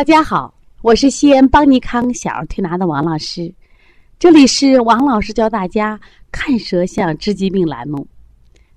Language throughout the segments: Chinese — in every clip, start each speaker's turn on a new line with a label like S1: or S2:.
S1: 大家好，我是西安邦尼康小儿推拿的王老师，这里是王老师教大家看舌象治疾病栏目。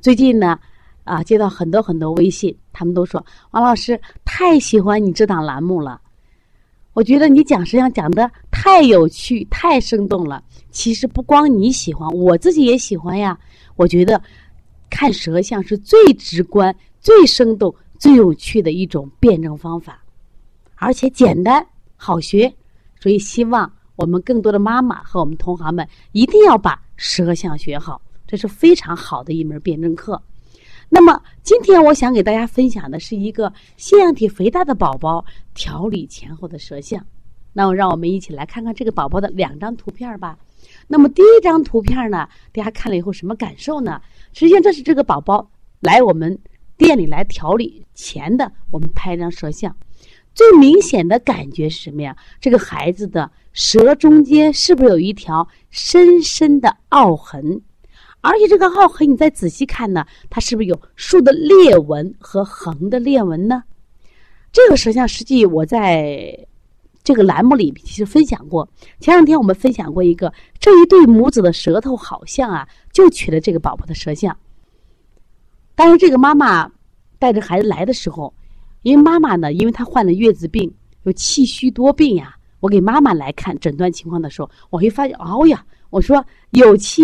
S1: 最近呢，啊，接到很多很多微信，他们都说王老师太喜欢你这档栏目了。我觉得你讲舌象讲的太有趣、太生动了。其实不光你喜欢，我自己也喜欢呀。我觉得看舌象是最直观、最生动、最有趣的一种辩证方法。而且简单好学，所以希望我们更多的妈妈和我们同行们一定要把舌象学好，这是非常好的一门辩证课。那么今天我想给大家分享的是一个腺样体肥大的宝宝调理前后的舌象。那么让我们一起来看看这个宝宝的两张图片吧。那么第一张图片呢，大家看了以后什么感受呢？实际上这是这个宝宝来我们店里来调理前的，我们拍一张舌象。最明显的感觉是什么呀？这个孩子的舌中间是不是有一条深深的凹痕？而且这个凹痕，你再仔细看呢，它是不是有竖的裂纹和横的裂纹呢？这个舌象实际我在这个栏目里其实分享过。前两天我们分享过一个，这一对母子的舌头好像啊，就取了这个宝宝的舌象。当时这个妈妈带着孩子来的时候。因为妈妈呢，因为她患了月子病，有气虚多病呀。我给妈妈来看诊断情况的时候，我会发现，哦呀，我说有妻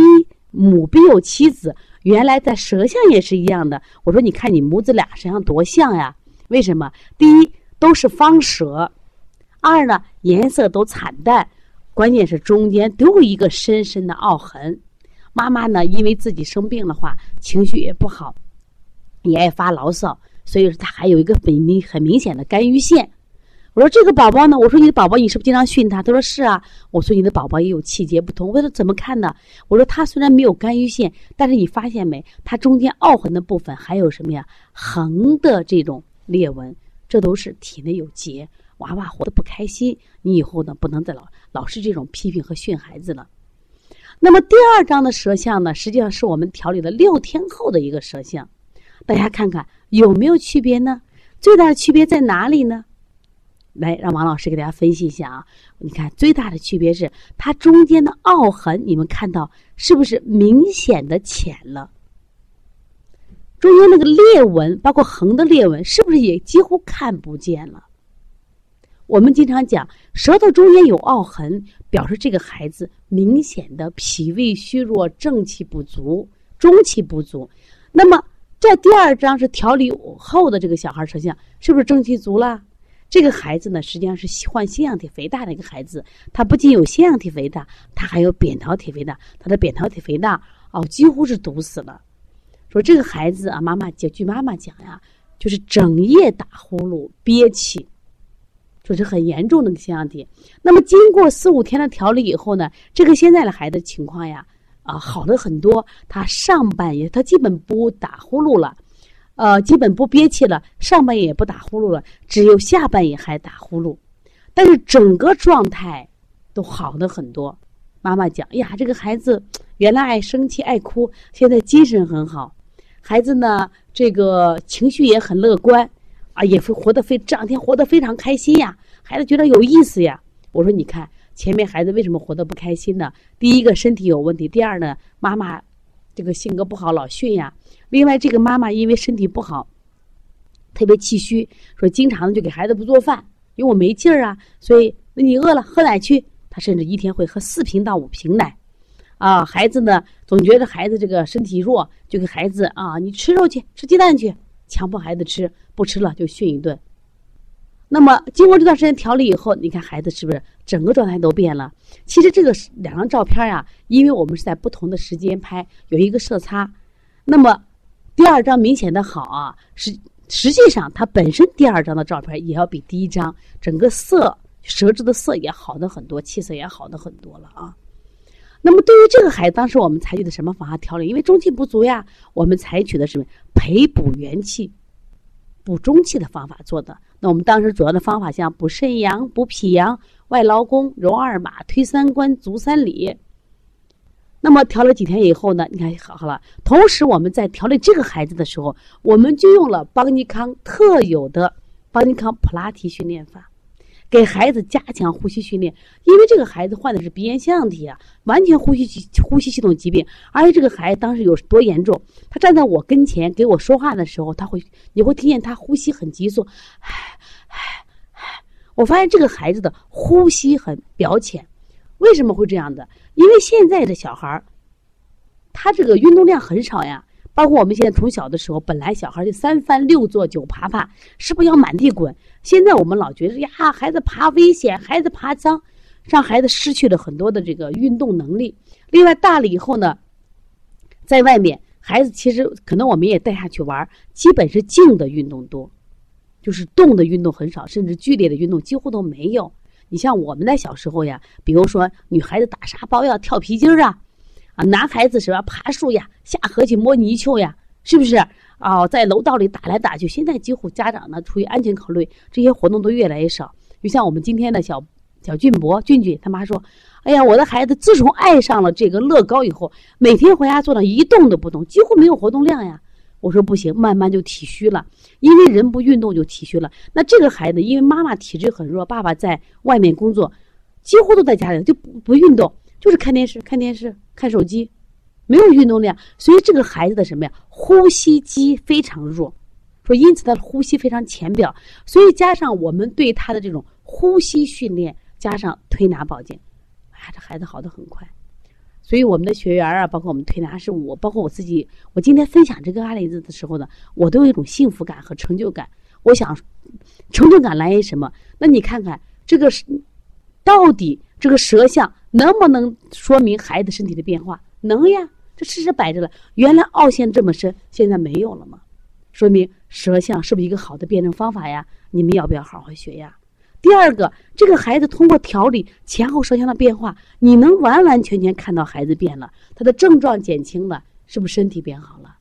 S1: 母必有妻子，原来在舌象也是一样的。我说你看你母子俩身上多像呀？为什么？第一都是方舌，二呢颜色都惨淡，关键是中间都有一个深深的凹痕。妈妈呢，因为自己生病的话，情绪也不好，也爱发牢骚。所以说，他还有一个很明很明显的肝郁线。我说这个宝宝呢，我说你的宝宝你是不是经常训他？他说是啊。我说你的宝宝也有气节不通。我说怎么看呢？我说他虽然没有肝郁线，但是你发现没？他中间凹痕的部分还有什么呀？横的这种裂纹，这都是体内有结。娃娃活得不开心，你以后呢不能再老老是这种批评和训孩子了。那么第二张的舌象呢，实际上是我们调理的六天后的一个舌象。大家看看有没有区别呢？最大的区别在哪里呢？来，让王老师给大家分析一下啊！你看，最大的区别是它中间的凹痕，你们看到是不是明显的浅了？中间那个裂纹，包括横的裂纹，是不是也几乎看不见了？我们经常讲，舌头中间有凹痕，表示这个孩子明显的脾胃虚弱、正气不足、中气不足。那么，这第二张是调理后的这个小孩舌像，是不是正气足了？这个孩子呢，实际上是患腺样体肥大的一个孩子。他不仅有腺样体肥大，他还有扁桃体肥大。他的扁桃体肥大哦，几乎是堵死了。说这个孩子啊，妈妈据据妈妈讲呀，就是整夜打呼噜、憋气，说是很严重的腺样体。那么经过四五天的调理以后呢，这个现在的孩子情况呀。啊，好的很多。他上半夜他基本不打呼噜了，呃，基本不憋气了，上半夜也不打呼噜了，只有下半夜还打呼噜，但是整个状态都好的很多。妈妈讲，呀，这个孩子原来爱生气爱哭，现在精神很好，孩子呢，这个情绪也很乐观，啊，也会活得非这两天活得非常开心呀，孩子觉得有意思呀。我说，你看。前面孩子为什么活得不开心呢？第一个身体有问题，第二呢，妈妈这个性格不好，老训呀。另外，这个妈妈因为身体不好，特别气虚，说经常就给孩子不做饭，因为我没劲儿啊。所以，那你饿了喝奶去。他甚至一天会喝四瓶到五瓶奶，啊，孩子呢总觉得孩子这个身体弱，就给孩子啊，你吃肉去，吃鸡蛋去，强迫孩子吃，不吃了就训一顿。那么经过这段时间调理以后，你看孩子是不是整个状态都变了？其实这个两张照片呀，因为我们是在不同的时间拍，有一个色差。那么第二张明显的好啊，实实际上它本身第二张的照片也要比第一张整个色舌质的色也好的很多，气色也好的很多了啊。那么对于这个孩子，当时我们采取的什么方法调理？因为中气不足呀，我们采取的是培补元气。补中气的方法做的，那我们当时主要的方法像补肾阳、补脾阳、外劳宫、揉二马、推三关、足三里。那么调了几天以后呢？你看好好了。同时我们在调理这个孩子的时候，我们就用了邦尼康特有的邦尼康普拉提训练法，给孩子加强呼吸训练，因为这个孩子患的是鼻炎腺样体啊，完全呼吸系呼吸系统疾病，而且这个孩子当时有多严重，他站在我跟前给我说话的时候，他会你会听见他呼吸很急促，唉唉唉，我发现这个孩子的呼吸很表浅，为什么会这样的？因为现在的小孩儿，他这个运动量很少呀。包括我们现在从小的时候，本来小孩就三翻六坐九爬爬，是不是要满地滚？现在我们老觉得呀，孩子爬危险，孩子爬脏，让孩子失去了很多的这个运动能力。另外，大了以后呢，在外面，孩子其实可能我们也带下去玩，基本是静的运动多，就是动的运动很少，甚至剧烈的运动几乎都没有。你像我们在小时候呀，比如说女孩子打沙包呀、跳皮筋啊。啊，男孩子什么？爬树呀，下河去摸泥鳅呀，是不是？哦，在楼道里打来打去。现在几乎家长呢，出于安全考虑，这些活动都越来越少。就像我们今天的小小俊博、俊俊他妈说：“哎呀，我的孩子自从爱上了这个乐高以后，每天回家坐那一动都不动，几乎没有活动量呀。”我说：“不行，慢慢就体虚了，因为人不运动就体虚了。那这个孩子，因为妈妈体质很弱，爸爸在外面工作，几乎都在家里，就不不运动。”就是看电视，看电视，看手机，没有运动量，所以这个孩子的什么呀？呼吸肌非常弱，说因此他的呼吸非常浅表，所以加上我们对他的这种呼吸训练，加上推拿保健，哎，这孩子好的很快。所以我们的学员啊，包括我们推拿师，我包括我自己，我今天分享这个案例子的时候呢，我都有一种幸福感和成就感。我想，成就感来源于什么？那你看看这个到底这个舌象。能不能说明孩子身体的变化？能呀，这事实摆着了。原来凹陷这么深，现在没有了吗？说明舌象是不是一个好的辩证方法呀？你们要不要好好学呀？第二个，这个孩子通过调理前后舌象的变化，你能完完全全看到孩子变了，他的症状减轻了，是不是身体变好了？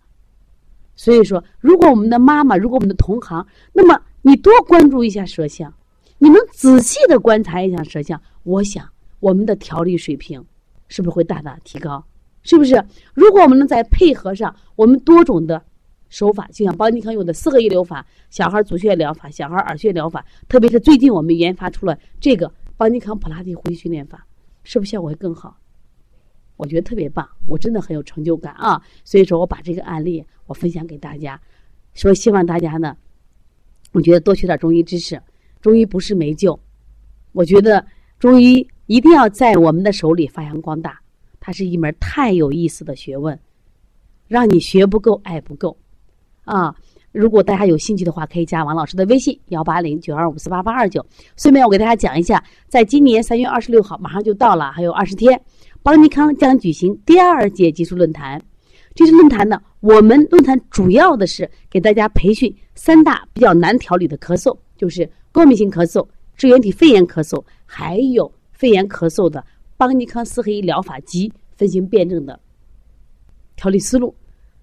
S1: 所以说，如果我们的妈妈，如果我们的同行，那么你多关注一下舌象，你能仔细的观察一下舌象，我想。我们的调理水平是不是会大大提高？是不是？如果我们能再配合上我们多种的手法，就像邦尼康用的四合一疗法、小孩足穴疗法、小孩耳穴疗法，特别是最近我们研发出了这个邦尼康普拉提呼吸训练法，是不是效果会更好？我觉得特别棒，我真的很有成就感啊！所以说我把这个案例我分享给大家，说希望大家呢，我觉得多学点中医知识，中医不是没救，我觉得中医。一定要在我们的手里发扬光大，它是一门太有意思的学问，让你学不够，爱不够，啊！如果大家有兴趣的话，可以加王老师的微信幺八零九二五四八八二九。顺便我给大家讲一下，在今年三月二十六号，马上就到了，还有二十天，邦尼康将举行第二届技术论坛。这次论坛呢，我们论坛主要的是给大家培训三大比较难调理的咳嗽，就是过敏性咳嗽、支原体肺炎咳嗽，还有。肺炎咳嗽的邦尼康四合一疗法及分型辩证的调理思路。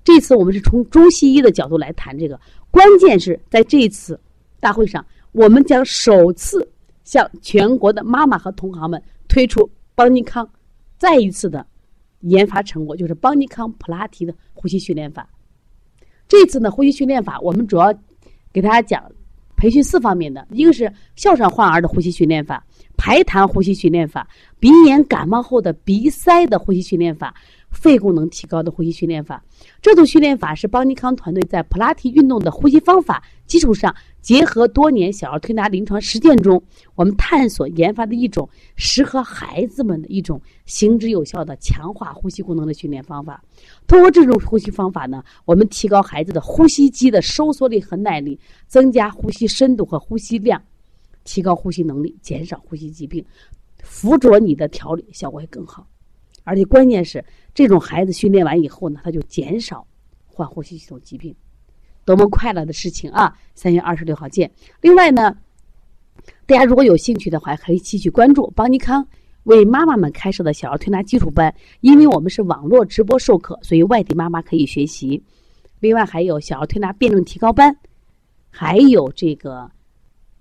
S1: 这次我们是从中西医的角度来谈这个，关键是在这一次大会上，我们将首次向全国的妈妈和同行们推出邦尼康再一次的研发成果，就是邦尼康普拉提的呼吸训练法。这次呢，呼吸训练法我们主要给大家讲培训四方面的，一个是哮喘患儿的呼吸训练法。排痰呼吸训练法、鼻炎感冒后的鼻塞的呼吸训练法、肺功能提高的呼吸训练法，这组训练法是邦尼康团队在普拉提运动的呼吸方法基础上，结合多年小儿推拿临床实践中，我们探索研发的一种适合孩子们的一种行之有效的强化呼吸功能的训练方法。通过这种呼吸方法呢，我们提高孩子的呼吸肌的收缩力和耐力，增加呼吸深度和呼吸量。提高呼吸能力，减少呼吸疾病，辅佐你的调理效果会更好。而且关键是，这种孩子训练完以后呢，他就减少患呼吸系统疾病，多么快乐的事情啊！三月二十六号见。另外呢，大家如果有兴趣的话，可以继续关注邦尼康为妈妈们开设的小儿推拿基础班，因为我们是网络直播授课，所以外地妈妈可以学习。另外还有小儿推拿辩证提高班，还有这个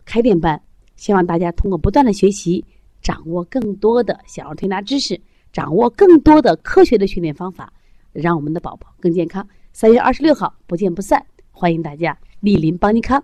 S1: 开店班。希望大家通过不断的学习，掌握更多的小儿推拿知识，掌握更多的科学的训练方法，让我们的宝宝更健康。三月二十六号不见不散，欢迎大家莅临邦尼康。